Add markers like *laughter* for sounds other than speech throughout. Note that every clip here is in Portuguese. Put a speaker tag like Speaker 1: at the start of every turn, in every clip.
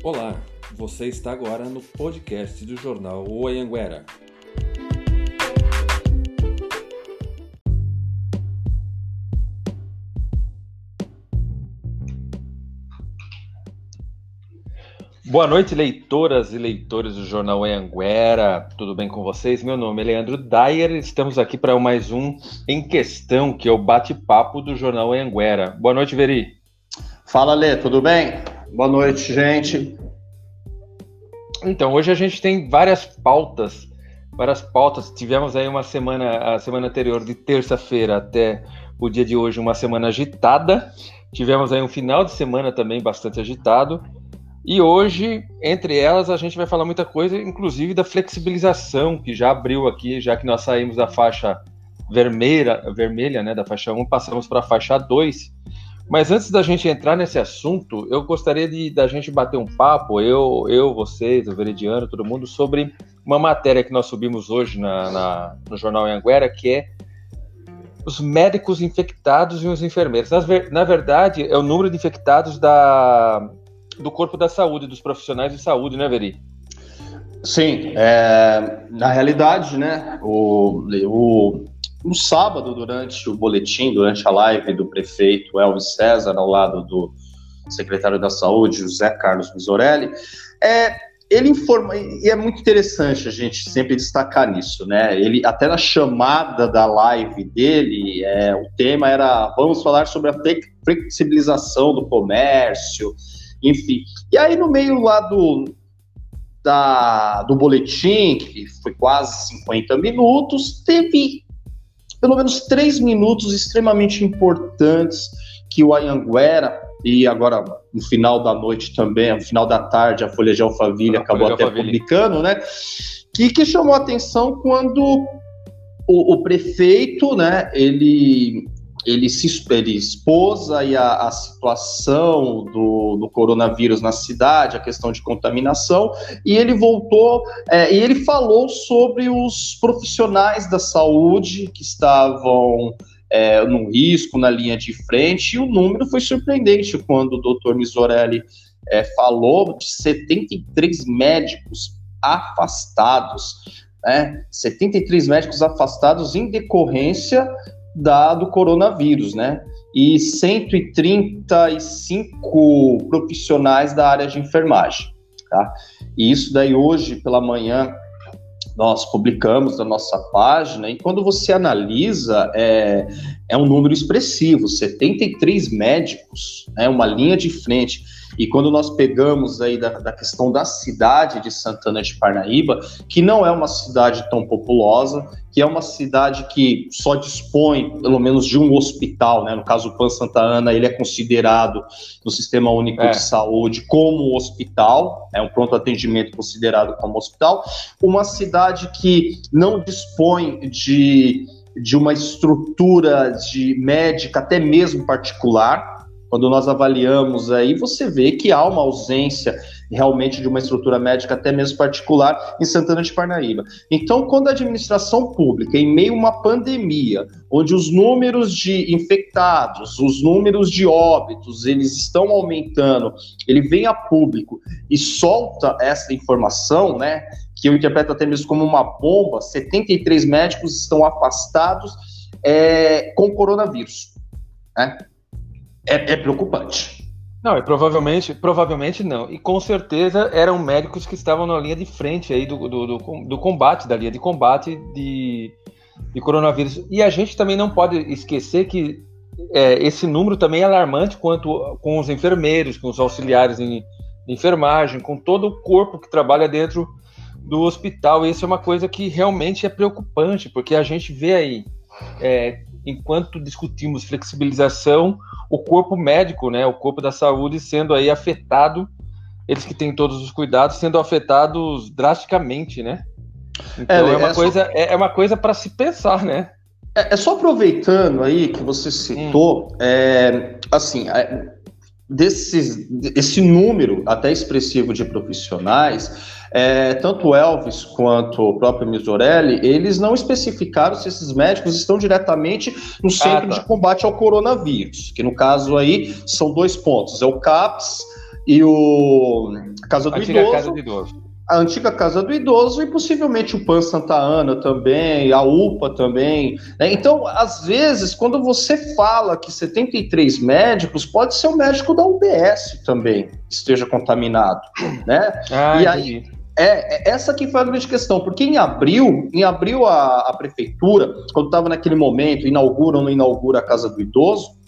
Speaker 1: Olá, você está agora no podcast do jornal O Anhanguera. Boa noite, leitoras e leitores do Jornal Anhanguera. Tudo bem com vocês? Meu nome é Leandro Dyer. Estamos aqui para mais um Em Questão, que é o bate-papo do Jornal Anhanguera. Boa noite, Veri.
Speaker 2: Fala, Lê, tudo bem? Boa noite, gente.
Speaker 1: Então, hoje a gente tem várias pautas, várias pautas. Tivemos aí uma semana, a semana anterior de terça-feira até o dia de hoje, uma semana agitada. Tivemos aí um final de semana também bastante agitado. E hoje, entre elas, a gente vai falar muita coisa, inclusive da flexibilização que já abriu aqui, já que nós saímos da faixa vermelha, vermelha né, da faixa 1, passamos para a faixa 2. Mas antes da gente entrar nesse assunto, eu gostaria de da gente bater um papo, eu, eu, vocês, o Veridiano, todo mundo, sobre uma matéria que nós subimos hoje na, na no jornal Anguera, que é os médicos infectados e os enfermeiros. Na, na verdade, é o número de infectados da, do corpo da saúde, dos profissionais de saúde, né, Veri?
Speaker 2: Sim, é, na realidade, né, o, o, no sábado, durante o boletim, durante a live do prefeito Elvis César, ao lado do secretário da Saúde, José Carlos Misorelli, é, ele informa, e é muito interessante a gente sempre destacar nisso, né? Ele, até na chamada da live dele, é, o tema era: vamos falar sobre a flexibilização do comércio, enfim. E aí, no meio lá do, da, do boletim, que foi quase 50 minutos, teve pelo menos três minutos extremamente importantes que o Ayanguera, e agora no final da noite também, no final da tarde, a Folha de Alphaville acabou até Alphaville. publicando, né? Que, que chamou a atenção quando o, o prefeito, né, ele ele se ele expôs aí a, a situação do, do, coronavírus na cidade, a questão de contaminação, e ele voltou é, e ele falou sobre os profissionais da saúde que estavam é, no risco, na linha de frente, e o número foi surpreendente quando o doutor Misorelli é, falou de 73 médicos afastados, né? 73 médicos afastados em decorrência da, do coronavírus, né? E 135 profissionais da área de enfermagem, tá? E isso daí hoje pela manhã nós publicamos na nossa página, e quando você analisa, é, é um número expressivo, 73 médicos, né, uma linha de frente. E quando nós pegamos aí da, da, questão da cidade de Santana de Parnaíba, que não é uma cidade tão populosa, que é uma cidade que só dispõe, pelo menos, de um hospital, né? No caso, o Pan Santa Ana, ele é considerado no Sistema Único é. de Saúde como hospital, é um pronto atendimento considerado como hospital. Uma cidade que não dispõe de de uma estrutura de médica, até mesmo particular, quando nós avaliamos aí, você vê que há uma ausência realmente de uma estrutura médica, até mesmo particular, em Santana de Parnaíba. Então, quando a administração pública, em meio a uma pandemia, onde os números de infectados, os números de óbitos, eles estão aumentando, ele vem a público e solta essa informação, né, que eu interpreto até mesmo como uma bomba, 73 médicos estão afastados é, com coronavírus, né? É, é preocupante.
Speaker 1: Não, e provavelmente, provavelmente não. E com certeza eram médicos que estavam na linha de frente aí do, do, do, do combate, da linha de combate de, de, coronavírus. E a gente também não pode esquecer que é, esse número também é alarmante quanto com os enfermeiros, com os auxiliares em, em enfermagem, com todo o corpo que trabalha dentro do hospital. E isso é uma coisa que realmente é preocupante, porque a gente vê aí, é, enquanto discutimos flexibilização, o corpo médico, né, o corpo da saúde sendo aí afetado, eles que têm todos os cuidados sendo afetados drasticamente, né? Então é, é uma é coisa só... é, é, uma coisa para se pensar, né?
Speaker 2: É, é, só aproveitando aí que você citou, hum. é, assim, é, desses, esse número até expressivo de profissionais, é, tanto o Elvis quanto o próprio Misorelli, eles não especificaram se esses médicos estão diretamente no centro ah, tá. de combate ao coronavírus, que no caso aí são dois pontos, é o CAPS e o Casa do
Speaker 1: Antiga
Speaker 2: Idoso.
Speaker 1: Casa do Idoso.
Speaker 2: A antiga Casa do Idoso e possivelmente o PAN Santa Ana também, a UPA também. Né? Então, às vezes, quando você fala que 73 médicos, pode ser o médico da UBS também esteja contaminado, né?
Speaker 1: Ah,
Speaker 2: e aí, é, essa que foi a grande questão, porque em abril, em abril a, a prefeitura, quando estava naquele momento, inaugura ou não inaugura a Casa do Idoso,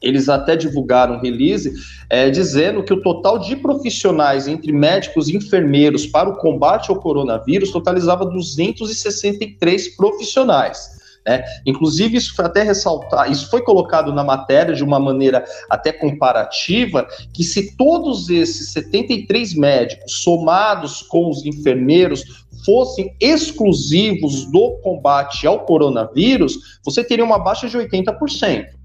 Speaker 2: eles até divulgaram um release é, dizendo que o total de profissionais entre médicos e enfermeiros para o combate ao coronavírus totalizava 263 profissionais. Né? Inclusive, isso foi até ressaltar, isso foi colocado na matéria de uma maneira até comparativa, que se todos esses 73 médicos, somados com os enfermeiros, fossem exclusivos do combate ao coronavírus, você teria uma baixa de 80%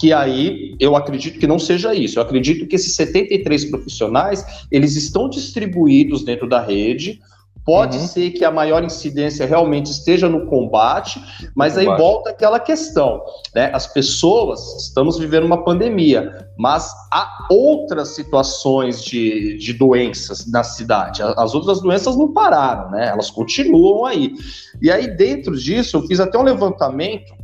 Speaker 2: que aí eu acredito que não seja isso. Eu acredito que esses 73 profissionais, eles estão distribuídos dentro da rede. Pode uhum. ser que a maior incidência realmente esteja no combate, mas aí volta aquela questão, né? As pessoas, estamos vivendo uma pandemia, mas há outras situações de, de doenças na cidade. As outras doenças não pararam, né? Elas continuam aí. E aí, dentro disso, eu fiz até um levantamento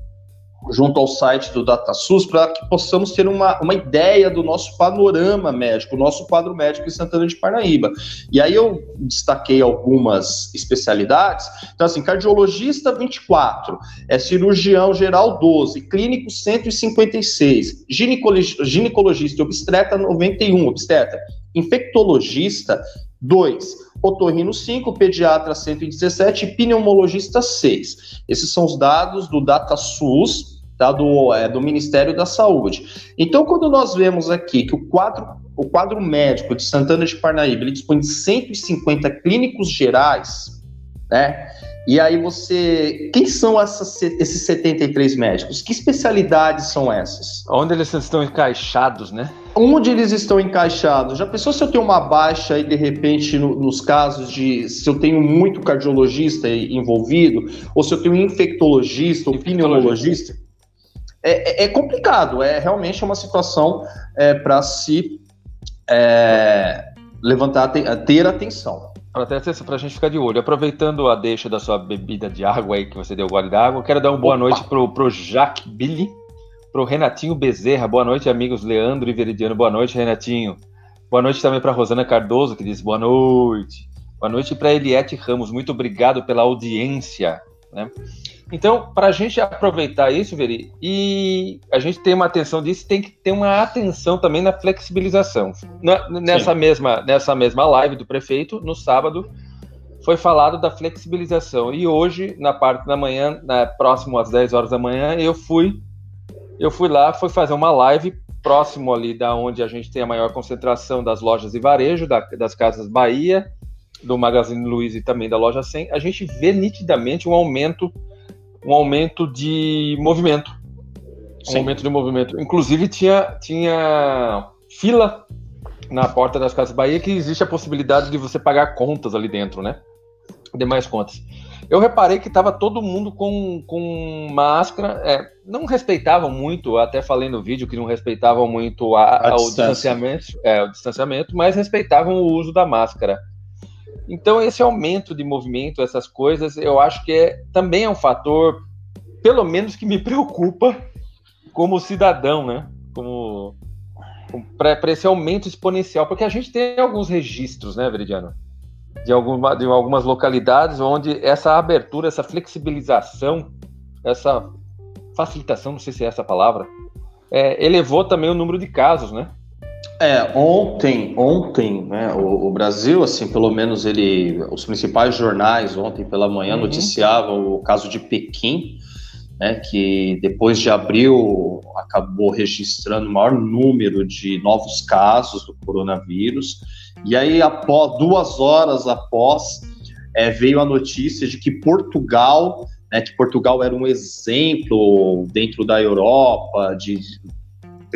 Speaker 2: junto ao site do DataSUS para que possamos ter uma, uma ideia do nosso panorama médico, nosso quadro médico em Santana de Parnaíba. E aí eu destaquei algumas especialidades. Então, assim, cardiologista 24, é cirurgião geral 12, clínico 156, ginecologista, ginecologista e obstetra 91, obstetra, infectologista 2, otorrino 5, pediatra 117 e pneumologista 6. Esses são os dados do DataSUS, tá, do, é, do Ministério da Saúde. Então, quando nós vemos aqui que o quadro, o quadro médico de Santana de Parnaíba ele dispõe de 150 clínicos gerais, né? E aí você. Quem são essas, esses 73 médicos? Que especialidades são essas?
Speaker 1: Onde eles estão encaixados, né?
Speaker 2: Onde eles estão encaixados? Já pensou se eu tenho uma baixa e de repente, no, nos casos de. Se eu tenho muito cardiologista envolvido, ou se eu tenho infectologista ou pneumologista? É, é, é, complicado, é realmente uma situação é, para se é, levantar, ter atenção.
Speaker 1: Até para a gente ficar de olho. Aproveitando a deixa da sua bebida de água aí, que você deu gole d'água, quero dar uma boa Opa. noite pro, pro Jaque Billy, pro Renatinho Bezerra. Boa noite, amigos Leandro e Veridiano. Boa noite, Renatinho. Boa noite também para Rosana Cardoso, que diz boa noite. Boa noite para Eliette Ramos. Muito obrigado pela audiência. Né? Então, para a gente aproveitar isso, Veri, e a gente ter uma atenção disso, tem que ter uma atenção também na flexibilização. Na, nessa, mesma, nessa mesma live do prefeito, no sábado, foi falado da flexibilização. E hoje, na parte da manhã, na, próximo às 10 horas da manhã, eu fui eu fui lá, fui fazer uma live próximo ali da onde a gente tem a maior concentração das lojas de varejo, da, das casas Bahia, do Magazine Luiza e também da loja 100. A gente vê nitidamente um aumento um aumento de movimento. Um aumento de movimento. Inclusive, tinha, tinha fila na porta das Casas Bahia que existe a possibilidade de você pagar contas ali dentro, né? Demais contas. Eu reparei que estava todo mundo com, com máscara, é, não respeitavam muito, até falei no vídeo que não respeitavam muito a, a o, distanciamento, é, o distanciamento, mas respeitavam o uso da máscara. Então, esse aumento de movimento, essas coisas, eu acho que é, também é um fator, pelo menos, que me preocupa como cidadão, né? Como para esse aumento exponencial, porque a gente tem alguns registros, né, Veridiano? De, alguma, de algumas localidades onde essa abertura, essa flexibilização, essa facilitação, não sei se é essa palavra, é, elevou também o número de casos, né?
Speaker 2: É, ontem, ontem, né, o, o, Brasil, assim, pelo menos ele, os principais jornais ontem pela manhã uhum. noticiavam o caso de Pequim, né, que depois de abril acabou registrando o maior número de novos casos do coronavírus. E aí, após duas horas após, é, veio a notícia de que Portugal, né, que Portugal era um exemplo dentro da Europa de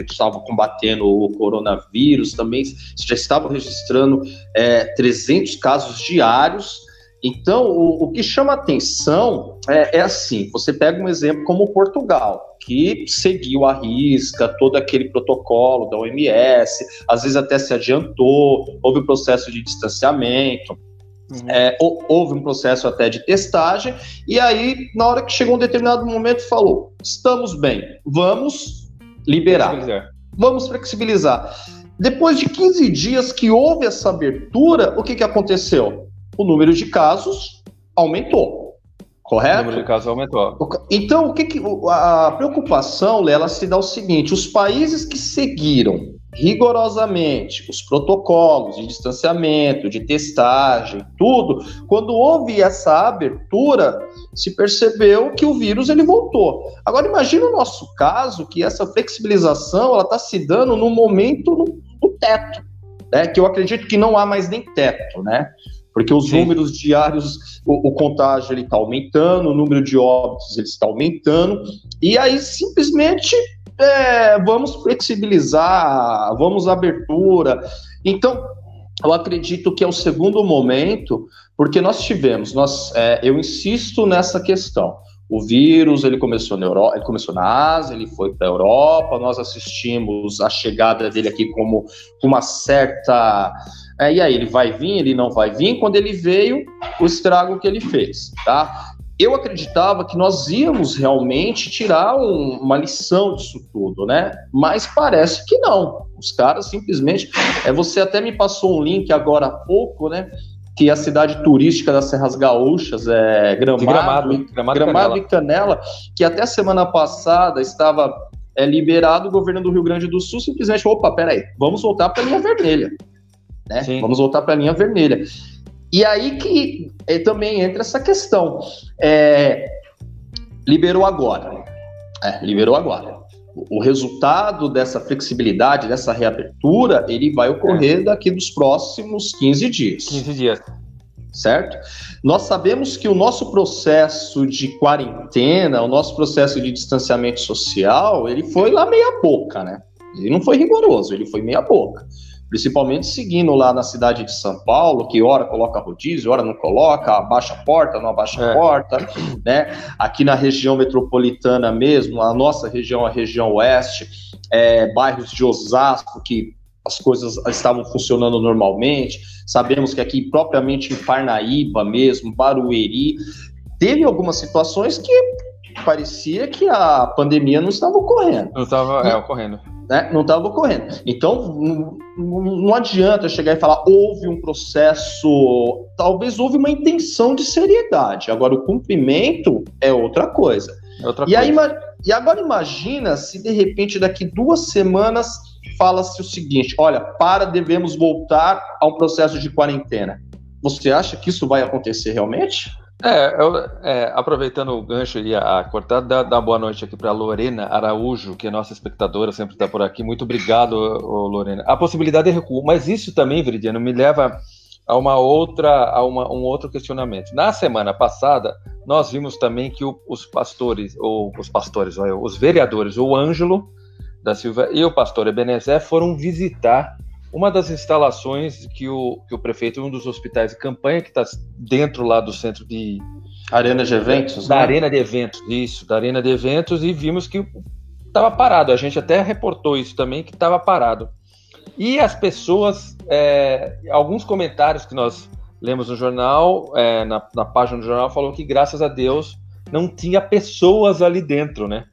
Speaker 2: que estavam combatendo o coronavírus, também já estavam registrando é, 300 casos diários. Então, o, o que chama atenção é, é, assim: você pega um exemplo como Portugal, que seguiu a risca todo aquele protocolo da OMS, às vezes até se adiantou, houve um processo de distanciamento. Uhum. É, houve um processo até de testagem, e aí, na hora que chegou um determinado momento, falou: estamos bem, vamos liberar. Flexibilizar. Vamos flexibilizar. Depois de 15 dias que houve essa abertura, o que, que aconteceu? O número de casos aumentou. Correto? O
Speaker 1: número de casos aumentou.
Speaker 2: Então, o que, que a preocupação, ela se dá o seguinte: os países que seguiram rigorosamente os protocolos de distanciamento, de testagem, tudo, quando houve essa abertura, se percebeu que o vírus ele voltou. Agora imagine o nosso caso que essa flexibilização ela está se dando no momento no, no teto, né? Que eu acredito que não há mais nem teto, né? Porque os Sim. números diários, o, o contágio ele está aumentando, o número de óbitos ele está aumentando, e aí simplesmente é, vamos flexibilizar, vamos abertura. Então, eu acredito que é o segundo momento, porque nós tivemos, nós, é, eu insisto nessa questão. O vírus ele começou na Europa, ele começou na Ásia, ele foi para a Europa. Nós assistimos a chegada dele aqui como uma certa é, e aí, ele vai vir, ele não vai vir? Quando ele veio, o estrago que ele fez, tá? Eu acreditava que nós íamos realmente tirar um, uma lição disso tudo, né? Mas parece que não. Os caras simplesmente. É, você até me passou um link agora há pouco, né? que a cidade turística das Serras Gaúchas, é Gramado,
Speaker 1: Gramado, Gramado,
Speaker 2: Gramado Canela. e Canela, que até semana passada estava é, liberado, o governo do Rio Grande do Sul simplesmente, opa, peraí, vamos voltar para a linha vermelha né? Vamos voltar para a linha vermelha. E aí que é, também entra essa questão. É, liberou agora. É, liberou agora. O, o resultado dessa flexibilidade, dessa reabertura, ele vai ocorrer é. daqui dos próximos 15 dias.
Speaker 1: 15 dias.
Speaker 2: Certo? Nós sabemos que o nosso processo de quarentena, o nosso processo de distanciamento social, ele foi lá meia boca, né? Ele não foi rigoroso, ele foi meia boca principalmente seguindo lá na cidade de São Paulo, que hora coloca rodízio, hora não coloca, abaixa a porta, não abaixa a é. porta, né? Aqui na região metropolitana mesmo, a nossa região, a região oeste, é, bairros de Osasco, que as coisas estavam funcionando normalmente, sabemos que aqui propriamente em Parnaíba mesmo, Barueri, teve algumas situações que parecia que a pandemia não estava ocorrendo.
Speaker 1: Não estava é, ocorrendo
Speaker 2: né, não estava ocorrendo. Então, não, não, adianta chegar e falar houve um processo, talvez houve uma intenção de seriedade. Agora, o cumprimento é outra coisa. É outra e, coisa. Aí, e agora imagina se de repente daqui duas semanas fala-se o seguinte: olha, para, devemos voltar a um processo de quarentena. Você acha que isso vai acontecer realmente?
Speaker 1: É, eu, é, aproveitando o gancho e a, a cortar, dá, dá boa noite aqui para Lorena Araújo, que é nossa espectadora, sempre está por aqui. Muito obrigado, Lorena. A possibilidade de recuo, mas isso também, Viridiano, me leva a uma outra, a uma, um outro questionamento. Na semana passada, nós vimos também que o, os pastores, ou os pastores, ou os vereadores, o Ângelo da Silva e o pastor Ebenezer foram visitar uma das instalações que o, que o prefeito, um dos hospitais de campanha, que está dentro lá do centro de.
Speaker 2: Arena de eventos?
Speaker 1: Da né? Arena de eventos, isso, da Arena de eventos, e vimos que estava parado. A gente até reportou isso também, que estava parado. E as pessoas, é, alguns comentários que nós lemos no jornal, é, na, na página do jornal, falou que graças a Deus não tinha pessoas ali dentro, né?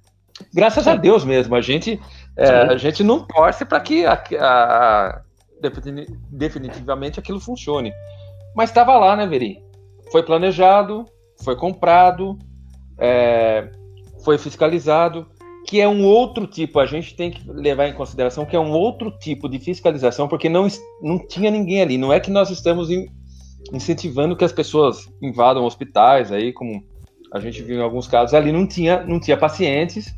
Speaker 1: Graças a Deus mesmo, a gente, é, a gente não torce para que a, a, definitivamente aquilo funcione. Mas estava lá, né, Veri? Foi planejado, foi comprado, é, foi fiscalizado, que é um outro tipo, a gente tem que levar em consideração que é um outro tipo de fiscalização, porque não, não tinha ninguém ali. Não é que nós estamos in, incentivando que as pessoas invadam hospitais, aí, como a gente viu em alguns casos, ali não tinha, não tinha pacientes.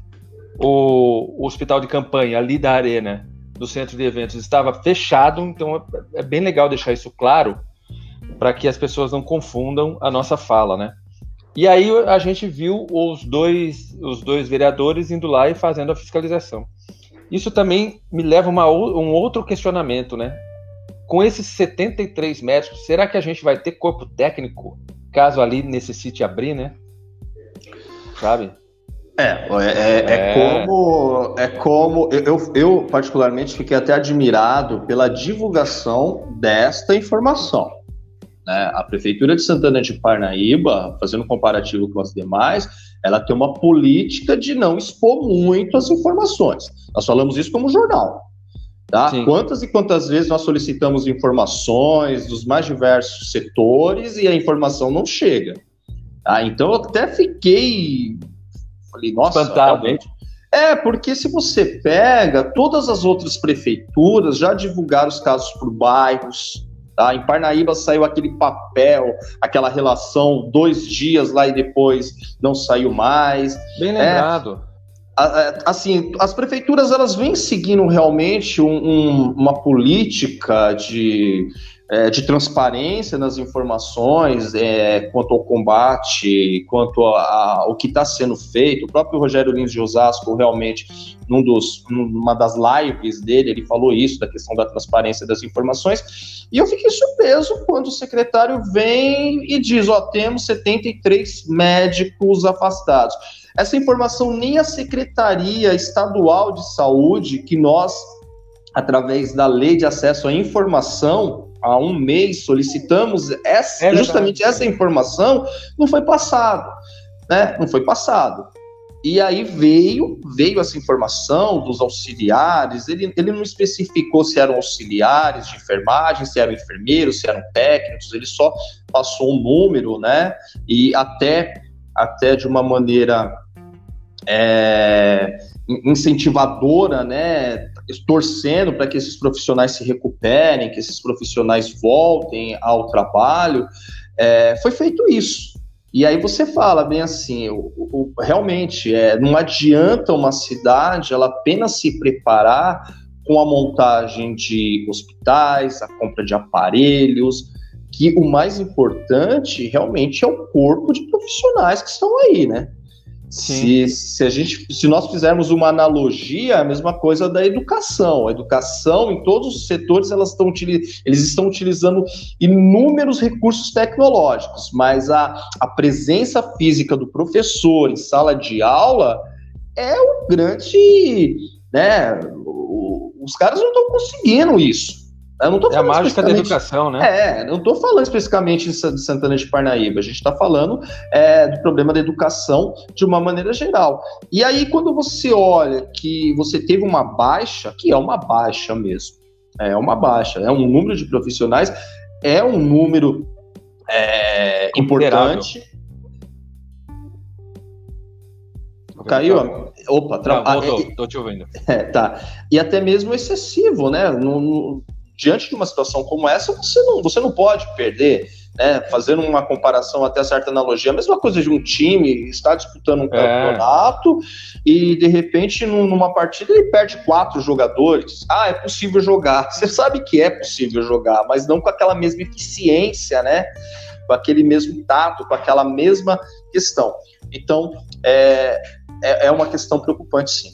Speaker 1: O, o hospital de campanha ali da arena do centro de eventos estava fechado, então é bem legal deixar isso claro para que as pessoas não confundam a nossa fala, né? E aí a gente viu os dois, os dois vereadores indo lá e fazendo a fiscalização. Isso também me leva a um outro questionamento, né? Com esses 73 médicos, será que a gente vai ter corpo técnico caso ali necessite abrir, né? Sabe?
Speaker 2: É, é, é, é, como. É como eu, eu, particularmente, fiquei até admirado pela divulgação desta informação. Né? A Prefeitura de Santana de Parnaíba, fazendo um comparativo com as demais, ela tem uma política de não expor muito as informações. Nós falamos isso como jornal. Tá? Quantas e quantas vezes nós solicitamos informações dos mais diversos setores e a informação não chega? Tá? Então eu até fiquei Falei, nossa, Espantado. realmente. É, porque se você pega, todas as outras prefeituras já divulgaram os casos por bairros. Tá? Em Parnaíba saiu aquele papel, aquela relação, dois dias lá e depois não saiu mais.
Speaker 1: Bem lembrado.
Speaker 2: É, assim, as prefeituras elas vêm seguindo realmente um, um, uma política de é, de transparência nas informações é, quanto ao combate, quanto ao que está sendo feito. O próprio Rogério Lins de Osasco, realmente, num dos, numa das lives dele, ele falou isso, da questão da transparência das informações. E eu fiquei surpreso quando o secretário vem e diz: Ó, temos 73 médicos afastados. Essa informação nem a Secretaria Estadual de Saúde, que nós através da lei de acesso à informação, há um mês solicitamos essa, é justamente essa informação, não foi passado, né? Não foi passado. E aí veio, veio essa informação dos auxiliares, ele, ele não especificou se eram auxiliares de enfermagem, se eram enfermeiros, se eram técnicos, ele só passou um número, né? E até, até de uma maneira é, incentivadora, né? Torcendo para que esses profissionais se recuperem, que esses profissionais voltem ao trabalho, é, foi feito isso. E aí você fala bem assim, o, o, realmente é, não adianta uma cidade ela apenas se preparar com a montagem de hospitais, a compra de aparelhos, que o mais importante realmente é o corpo de profissionais que estão aí, né? Se, se, a gente, se nós fizermos uma analogia, é a mesma coisa da educação. A educação, em todos os setores, elas estão, eles estão utilizando inúmeros recursos tecnológicos, mas a, a presença física do professor em sala de aula é o grande. Né, os caras não estão conseguindo isso.
Speaker 1: Eu não tô é a mágica da educação, né?
Speaker 2: É, não estou falando especificamente de Santana de Parnaíba, a gente está falando é, do problema da educação de uma maneira geral. E aí, quando você olha que você teve uma baixa, que é uma baixa mesmo, é uma baixa, é um número de profissionais, é um número é, importante. Caiu? Opa,
Speaker 1: tra... Não, voltou, ah, tô te ouvindo.
Speaker 2: É, tá. E até mesmo excessivo, né? No, no diante de uma situação como essa, você não, você não pode perder. Né, fazendo uma comparação até certa analogia, a mesma coisa de um time está disputando um é. campeonato e de repente numa partida ele perde quatro jogadores. Ah, é possível jogar. *laughs* Você sabe que é possível jogar, mas não com aquela mesma eficiência, né? Com aquele mesmo tato, com aquela mesma questão. Então é, é, é uma questão preocupante, sim.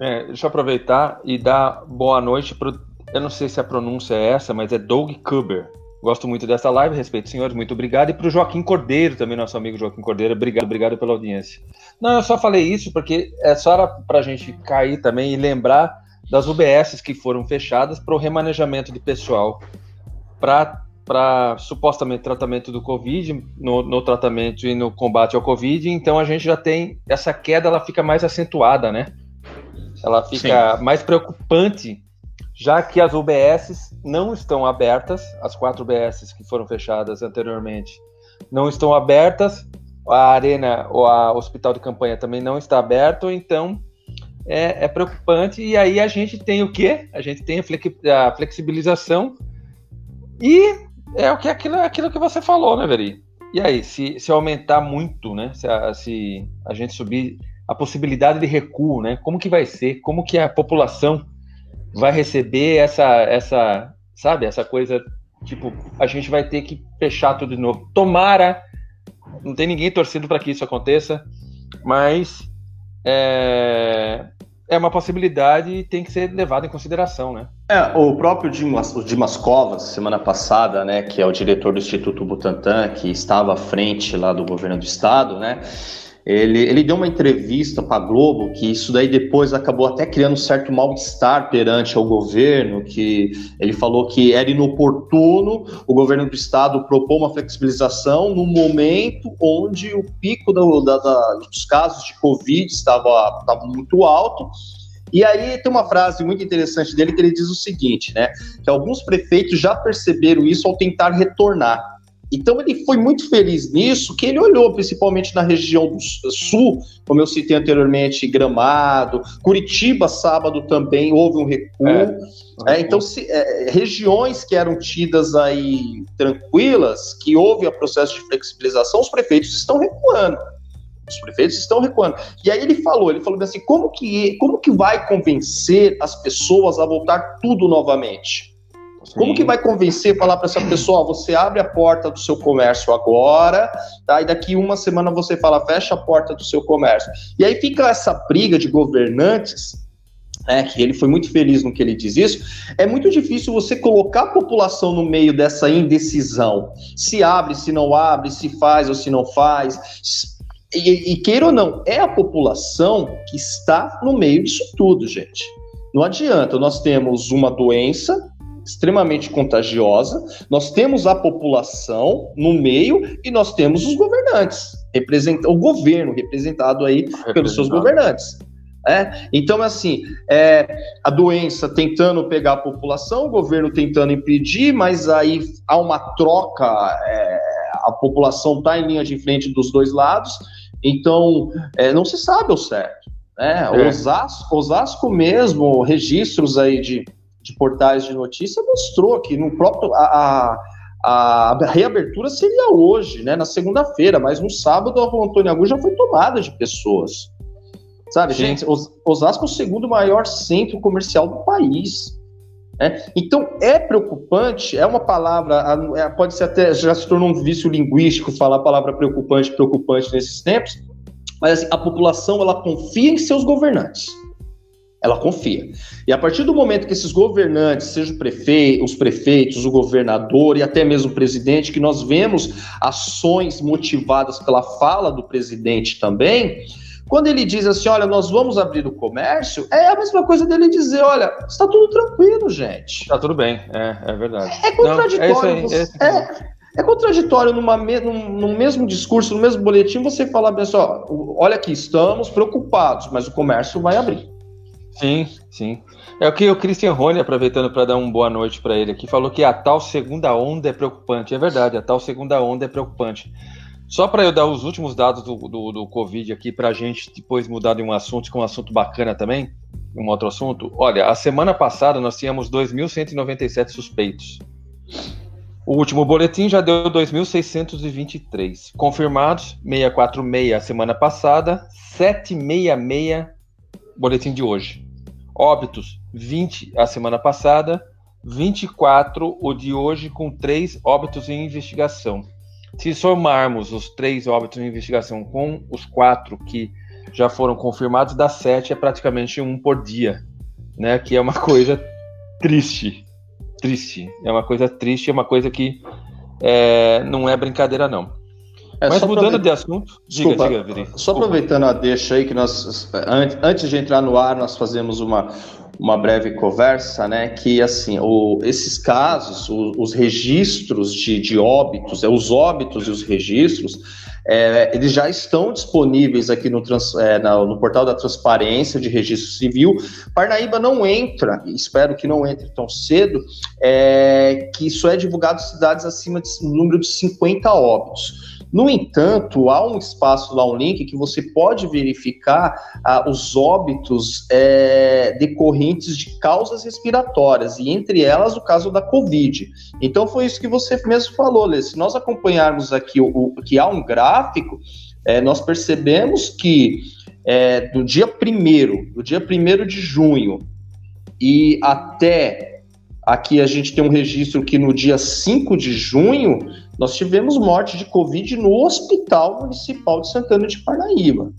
Speaker 1: É, deixa eu aproveitar e dar boa noite para eu não sei se a pronúncia é essa, mas é Doug Kuber. Gosto muito dessa live, respeito senhores, muito obrigado. E para o Joaquim Cordeiro, também nosso amigo Joaquim Cordeiro, obrigado, obrigado pela audiência. Não, eu só falei isso porque é só para a gente cair também e lembrar das UBSs que foram fechadas para o remanejamento de pessoal para supostamente tratamento do Covid, no, no, tratamento e no combate ao Covid. Então a gente já tem essa queda, ela fica mais acentuada, né? Ela fica Sim. mais preocupante já que as UBSs não estão abertas, as quatro UBSs que foram fechadas anteriormente não estão abertas, a arena ou a hospital de campanha também não está aberto, então é, é preocupante. E aí a gente tem o quê? A gente tem a, flexibilização e é o que aquilo, aquilo que você falou, né, Veri? E aí, se, se aumentar muito, né? Se a, se a gente subir a possibilidade de recuo, né? Como que vai ser? Como que a população vai receber essa, essa, sabe, essa coisa, tipo, a gente vai ter que fechar tudo de novo. Tomara, não tem ninguém torcendo para que isso aconteça, mas é, é uma possibilidade e tem que ser levado em consideração, né?
Speaker 2: É, o próprio Dimas, o Dimas Covas, semana passada, né, que é o diretor do Instituto Butantan, que estava à frente lá do governo do estado, né, ele, ele deu uma entrevista para a Globo, que isso daí depois acabou até criando certo mal-estar perante ao governo, que ele falou que era inoportuno o governo do estado propor uma flexibilização no momento onde o pico do, da, da, dos casos de Covid estava, estava muito alto, e aí tem uma frase muito interessante dele que ele diz o seguinte, né? Que alguns prefeitos já perceberam isso ao tentar retornar. Então ele foi muito feliz nisso, que ele olhou principalmente na região do sul, como eu citei anteriormente, Gramado, Curitiba, sábado também houve um recuo. É, é, então, se, é, regiões que eram tidas aí tranquilas, que houve o processo de flexibilização, os prefeitos estão recuando. Os prefeitos estão recuando. E aí ele falou, ele falou assim, como que, como que vai convencer as pessoas a voltar tudo novamente? Sim. Como que vai convencer, falar para essa pessoa, você abre a porta do seu comércio agora, tá? E daqui uma semana você fala, fecha a porta do seu comércio. E aí fica essa briga de governantes, é, que ele foi muito feliz no que ele diz isso, é muito difícil você colocar a população no meio dessa indecisão. Se abre, se não abre, se faz ou se não faz. E, e queira ou não, é a população que está no meio disso tudo, gente. Não adianta, nós temos uma doença extremamente contagiosa, nós temos a população no meio e nós temos os governantes, representa o governo representado aí pelos seus governantes. É? Então, assim, é, a doença tentando pegar a população, o governo tentando impedir, mas aí há uma troca, é, a população está em linha de frente dos dois lados, então é, não se sabe ao certo. Né? É. Osasco, Osasco mesmo, registros aí de de portais de notícia mostrou que no próprio a, a, a reabertura seria hoje, né, na segunda-feira, mas no sábado a Rua Antônio Agu já foi tomada de pessoas. Sabe, Sim. gente, Osasco é o segundo maior centro comercial do país. Né? Então é preocupante, é uma palavra, é, pode ser até, já se tornou um vício linguístico falar a palavra preocupante, preocupante nesses tempos, mas assim, a população ela confia em seus governantes. Ela confia. E a partir do momento que esses governantes, seja prefe os prefeitos, o governador e até mesmo o presidente, que nós vemos ações motivadas pela fala do presidente também, quando ele diz assim, olha, nós vamos abrir o comércio, é a mesma coisa dele dizer, olha, está tudo tranquilo, gente.
Speaker 1: Está tudo bem, é, é verdade.
Speaker 2: É, é contraditório. Não, é, você, é, é, contraditório numa num, no mesmo discurso, no mesmo boletim, você falar, pessoal, olha aqui, estamos preocupados, mas o comércio vai abrir.
Speaker 1: Sim, sim. É o que o Christian Rony, aproveitando para dar uma boa noite para ele aqui, falou que a tal segunda onda é preocupante. É verdade, a tal segunda onda é preocupante. Só para eu dar os últimos dados do, do, do Covid aqui, para a gente depois mudar de um assunto com um assunto bacana também, um outro assunto. Olha, a semana passada nós tínhamos 2.197 suspeitos. O último boletim já deu 2.623. Confirmados, 646 a semana passada, 766 boletim de hoje. Óbitos, 20 a semana passada, 24 o de hoje, com três óbitos em investigação. Se somarmos os três óbitos em investigação com os quatro que já foram confirmados, dá sete, é praticamente um por dia, né? Que é uma coisa triste. Triste. É uma coisa triste, é uma coisa que é, não é brincadeira, não. É, Mas mudando de assunto,
Speaker 2: Desculpa, diga, diga, Só aproveitando a deixa aí que nós, antes de entrar no ar, nós fazemos uma, uma breve conversa, né? Que assim, o, esses casos, o, os registros de, de óbitos, é, os óbitos e os registros, é, eles já estão disponíveis aqui no, trans, é, no, no, portal da transparência de registro civil. Parnaíba não entra, espero que não entre tão cedo, é, que isso é divulgado em cidades acima de um número de 50 óbitos. No entanto, há um espaço lá, um link, que você pode verificar ah, os óbitos é, decorrentes de causas respiratórias, e entre elas o caso da Covid. Então, foi isso que você mesmo falou, Lê. Se nós acompanharmos aqui o, o que há um gráfico, é, nós percebemos que é, do dia 1 do dia 1 de junho e até aqui a gente tem um registro que no dia 5 de junho nós tivemos morte de Covid no Hospital Municipal de Santana de Parnaíba.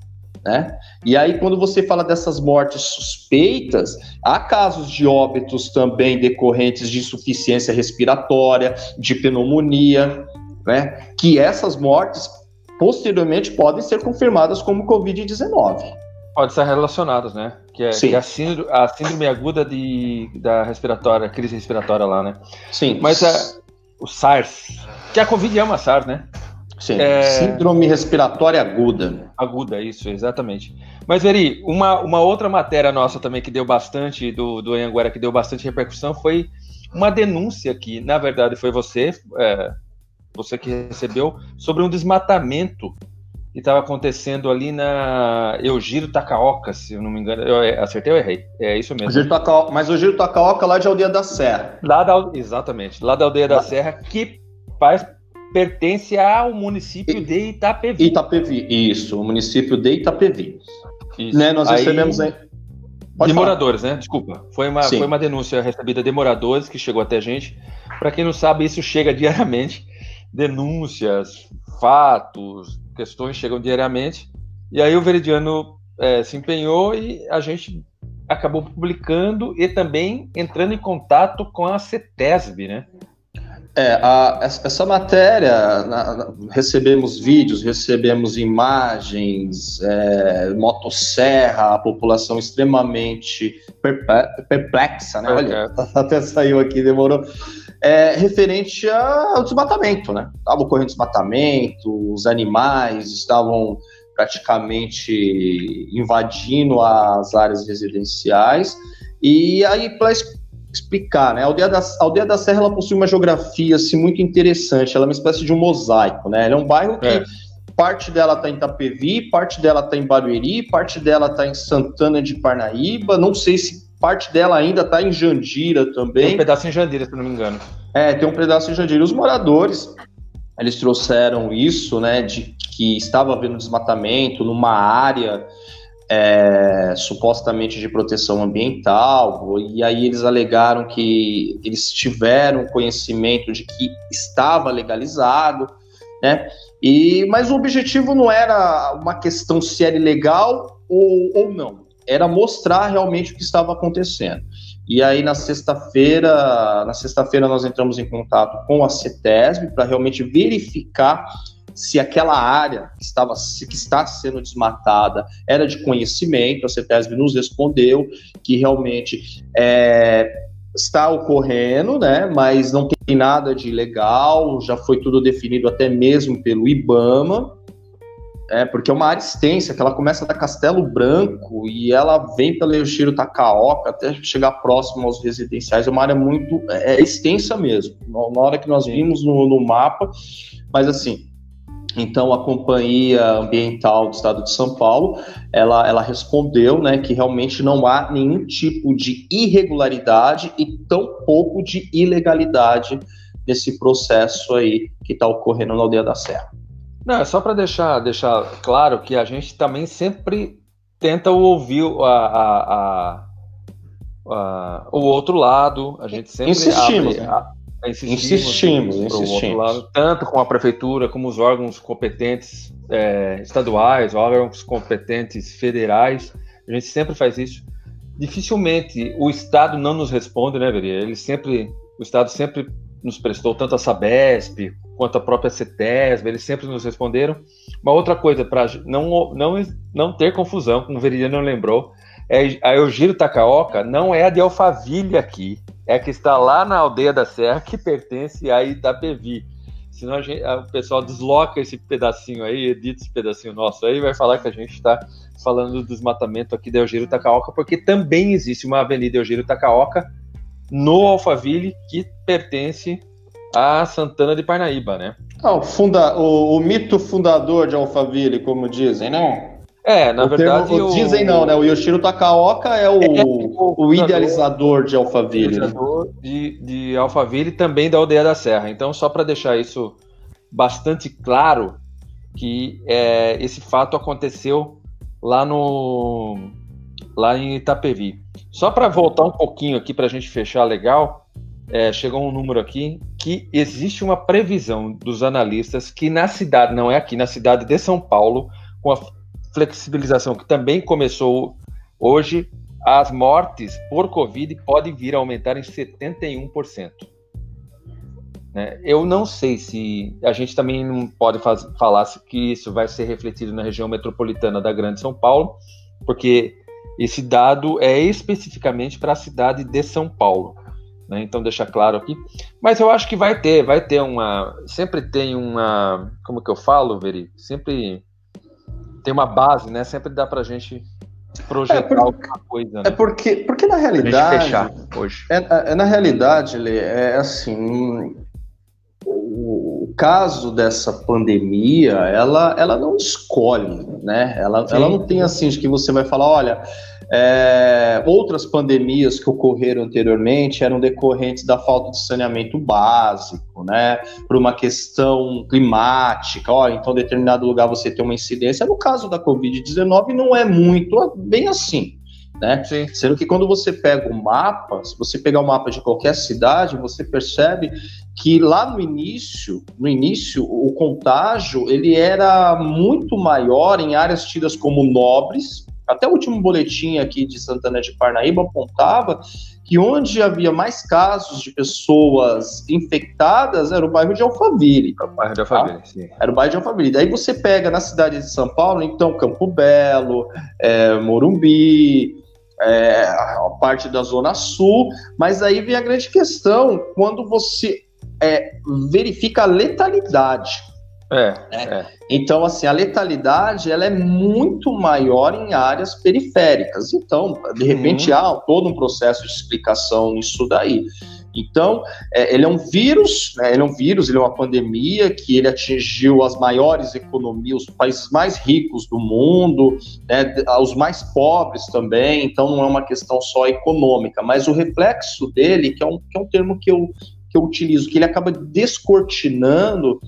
Speaker 2: Né? E aí, quando você fala dessas mortes suspeitas, há casos de óbitos também decorrentes de insuficiência respiratória, de pneumonia, né? Que essas mortes posteriormente podem ser confirmadas como Covid-19.
Speaker 1: Pode estar relacionadas, né? Que é, que é a, síndrome, a, síndrome, aguda de, da respiratória, crise respiratória lá, né?
Speaker 2: Sim.
Speaker 1: Mas a, é, o SARS, que a Covid é uma SARS, né?
Speaker 2: Sim. É... Síndrome respiratória aguda.
Speaker 1: Aguda, isso, exatamente. Mas, Veri, uma, uma outra matéria nossa também que deu bastante, do, do Anhanguera, que deu bastante repercussão, foi uma denúncia que, na verdade, foi você, é, você que recebeu, sobre um desmatamento que estava acontecendo ali na Eugiro Takaoka, se eu não me engano. Eu é, acertei ou errei? É isso mesmo.
Speaker 2: Takaoka, mas o Giro Takaoka lá de Aldeia da Serra.
Speaker 1: Lá da, exatamente, lá da Aldeia da Serra, que faz, pertence ao município de Itapevi.
Speaker 2: Itapevi, isso, o município de Itapevi. Isso. Né, nós recebemos aí...
Speaker 1: Pode de falar. moradores, né? Desculpa. Foi uma, foi uma denúncia recebida de moradores que chegou até a gente. Para quem não sabe, isso chega *laughs* diariamente. Denúncias, fatos, questões chegam diariamente. E aí o Veridiano é, se empenhou e a gente acabou publicando e também entrando em contato com a CETESB, né?
Speaker 2: É, a, essa matéria, na, recebemos vídeos, recebemos imagens, é, motosserra, a população extremamente perplexa, né? Olha, *laughs* até saiu aqui, demorou. É, referente ao desmatamento, né? Estava ocorrendo desmatamento, os animais estavam praticamente invadindo as áreas residenciais, e aí, para explicar, né? A aldeia da, a aldeia da Serra ela possui uma geografia assim, muito interessante, ela é uma espécie de um mosaico, né? Ela é um bairro que é. parte dela está em Itapevi, parte dela está em Barueri, parte dela está em Santana de Parnaíba, não sei se parte dela ainda está em Jandira também. Tem
Speaker 1: um pedaço em Jandira, se não me engano.
Speaker 2: É, tem um pedaço em Jandira. Os moradores, eles trouxeram isso, né, de que estava havendo desmatamento numa área é, supostamente de proteção ambiental, e aí eles alegaram que eles tiveram conhecimento de que estava legalizado, né? E, mas o objetivo não era uma questão se era ilegal ou, ou não, era mostrar realmente o que estava acontecendo. E aí na sexta-feira, na sexta-feira nós entramos em contato com a CETESB para realmente verificar se aquela área que, estava, que está sendo desmatada era de conhecimento, a CETESB nos respondeu que realmente é, está ocorrendo, né, mas não tem nada de ilegal, já foi tudo definido até mesmo pelo IBAMA, é, porque é uma área extensa, que ela começa da Castelo Branco e ela vem pela Yoshiro Takaoka até chegar próximo aos residenciais, é uma área muito é, é extensa mesmo, na hora que nós vimos no, no mapa, mas assim, então, a Companhia Ambiental do Estado de São Paulo, ela, ela respondeu né, que realmente não há nenhum tipo de irregularidade e tampouco de ilegalidade nesse processo aí que está ocorrendo na Aldeia da Serra.
Speaker 1: Não, é só para deixar, deixar claro que a gente também sempre tenta ouvir a, a, a, a o outro lado, a gente sempre
Speaker 2: Insistimos,
Speaker 1: abre,
Speaker 2: né? insistimos, insistimos, insistimos.
Speaker 1: Lado, tanto com a prefeitura como os órgãos competentes é, estaduais, órgãos competentes federais. A gente sempre faz isso. Dificilmente o Estado não nos responde, né, Veria? Ele sempre, o Estado sempre nos prestou tanto a Sabesp quanto a própria CETESB, eles sempre nos responderam. Uma outra coisa para não, não, não ter confusão, como o Veridiano lembrou, é a Eugírio Takaoka não é a de Alphaville aqui é que está lá na aldeia da Serra, que pertence a Itapevi. Senão a gente, a, o pessoal desloca esse pedacinho aí, edita esse pedacinho nosso aí, vai falar que a gente está falando do desmatamento aqui da Eugênio Tacaoca, porque também existe uma avenida Eugênio Tacaoca no Alphaville que pertence a Santana de Parnaíba, né?
Speaker 2: Ah, o, funda, o, o mito fundador de Alphaville, como dizem, não?
Speaker 1: É, na o verdade. Termo,
Speaker 2: o... Dizem não, né? O Yoshiro Takaoka é o, é, o, o idealizador de Alphaville. Né?
Speaker 1: De, de Alphaville e também da Aldeia da Serra. Então, só para deixar isso bastante claro, que é, esse fato aconteceu lá no lá em Itapevi. Só para voltar um pouquinho aqui para a gente fechar legal, é, chegou um número aqui que existe uma previsão dos analistas que na cidade, não é aqui, na cidade de São Paulo, com a flexibilização que também começou hoje, as mortes por Covid podem vir a aumentar em 71%. Né? Eu não sei se a gente também não pode faz, falar que isso vai ser refletido na região metropolitana da Grande São Paulo, porque esse dado é especificamente para a cidade de São Paulo. Né? Então deixa claro aqui. Mas eu acho que vai ter, vai ter uma. Sempre tem uma. Como que eu falo, Veri? Sempre tem uma base, né? Sempre dá para a gente projetar é por, alguma coisa. Né?
Speaker 2: É porque, porque na realidade. fechar hoje. É, é, é, na realidade, Lê, é assim o caso dessa pandemia, ela, ela não escolhe, né? Ela, ela não tem assim de que você vai falar, olha, é, outras pandemias que ocorreram anteriormente eram decorrentes da falta de saneamento básico, né? Por uma questão climática, ó, então determinado lugar você tem uma incidência. No caso da Covid-19 não é muito bem assim né? Sim. Sendo que quando você pega o mapa, se você pegar o mapa de qualquer cidade, você percebe que lá no início, no início, o contágio ele era muito maior em áreas tidas como nobres. Até o último boletim aqui de Santana de Parnaíba apontava que onde havia mais casos de pessoas infectadas era o bairro de Alphaville.
Speaker 1: Era o bairro de Alphaville, tá? sim.
Speaker 2: Era o bairro de Alphaville. Daí você pega na cidade de São Paulo, então Campo Belo, é, Morumbi, é, a parte da Zona Sul, mas aí vem a grande questão, quando você é, verifica a letalidade.
Speaker 1: É, né? é.
Speaker 2: Então, assim, a letalidade ela é muito maior em áreas periféricas. Então, de repente, uhum. há todo um processo de explicação nisso daí. Então, é, ele é um vírus, né, ele é um vírus, ele é uma pandemia que ele atingiu as maiores economias, os países mais ricos do mundo, né, os mais pobres também, então não é uma questão só econômica, mas o reflexo dele, que é um, que é um termo que eu, que eu utilizo, que ele acaba descortinando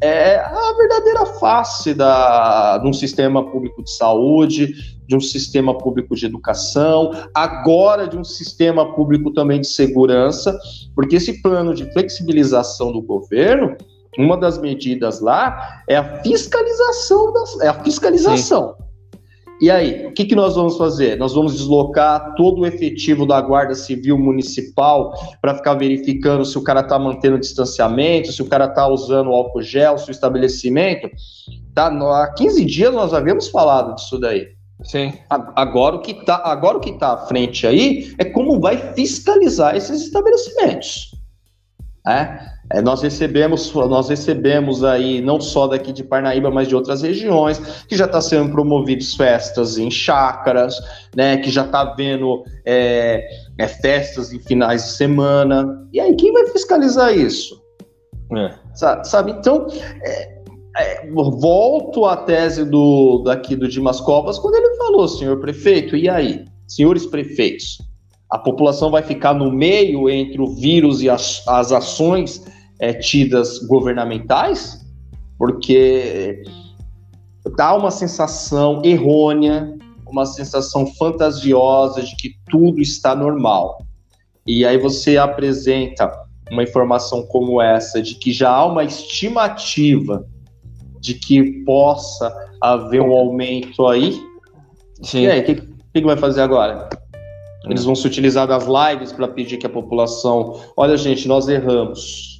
Speaker 2: é a verdadeira face da, de um sistema público de saúde, de um sistema público de educação, agora de um sistema público também de segurança, porque esse plano de flexibilização do governo, uma das medidas lá é a fiscalização das, é a fiscalização. Sim. E aí, o que, que nós vamos fazer? Nós vamos deslocar todo o efetivo da Guarda Civil Municipal para ficar verificando se o cara está mantendo distanciamento, se o cara está usando álcool gel, se o estabelecimento. Tá, há 15 dias nós havíamos falado disso daí.
Speaker 1: Sim.
Speaker 2: Agora o que está agora o que tá à frente aí é como vai fiscalizar esses estabelecimentos. É? É, nós recebemos, nós recebemos aí não só daqui de Parnaíba, mas de outras regiões, que já está sendo promovidos festas em chácaras, né? Que já está vendo é, é, festas em finais de semana. E aí quem vai fiscalizar isso? É. Sabe, sabe? Então é, é, volto à tese do daqui do Dimas Covas quando ele falou, senhor prefeito, e aí, senhores prefeitos, a população vai ficar no meio entre o vírus e as, as ações é, tidas governamentais, porque dá uma sensação errônea, uma sensação fantasiosa de que tudo está normal. E aí você apresenta uma informação como essa, de que já há uma estimativa de que possa haver um aumento aí. Sim. E aí, o que, que vai fazer agora? Eles vão se utilizar das lives para pedir que a população. Olha, gente, nós erramos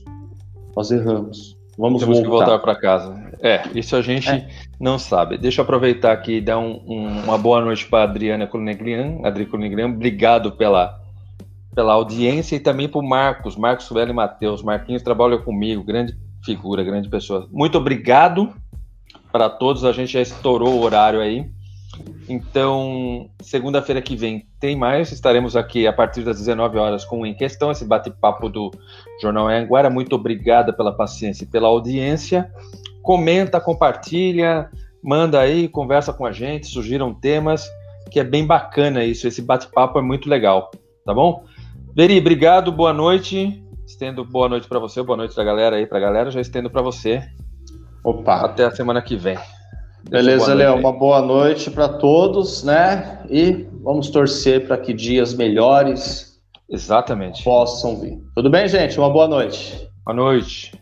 Speaker 2: nós erramos. Vamos
Speaker 1: Temos voltar. que voltar para casa. É, isso a gente é. não sabe. Deixa eu aproveitar aqui e dar um, um, uma boa noite para Adriana Colnegrian. Adri Colnegrian, obrigado pela, pela audiência e também para o Marcos, Marcos Velho e Matheus. Marquinhos trabalha comigo, grande figura, grande pessoa. Muito obrigado para todos. A gente já estourou o horário aí. Então, segunda-feira que vem tem mais. Estaremos aqui a partir das 19 horas com Em Questão, esse bate-papo do Jornal Anguera. Muito obrigada pela paciência e pela audiência. Comenta, compartilha, manda aí, conversa com a gente, sugiram temas, que é bem bacana isso. Esse bate-papo é muito legal, tá bom? Veri, obrigado, boa noite. Estendo boa noite para você, boa noite da galera aí, pra galera. Já estendo para você. Opa. Até a semana que vem.
Speaker 2: Beleza, Léo. Uma boa noite para todos, né? E vamos torcer para que dias melhores
Speaker 1: Exatamente.
Speaker 2: possam vir. Tudo bem, gente? Uma boa noite.
Speaker 1: Boa noite.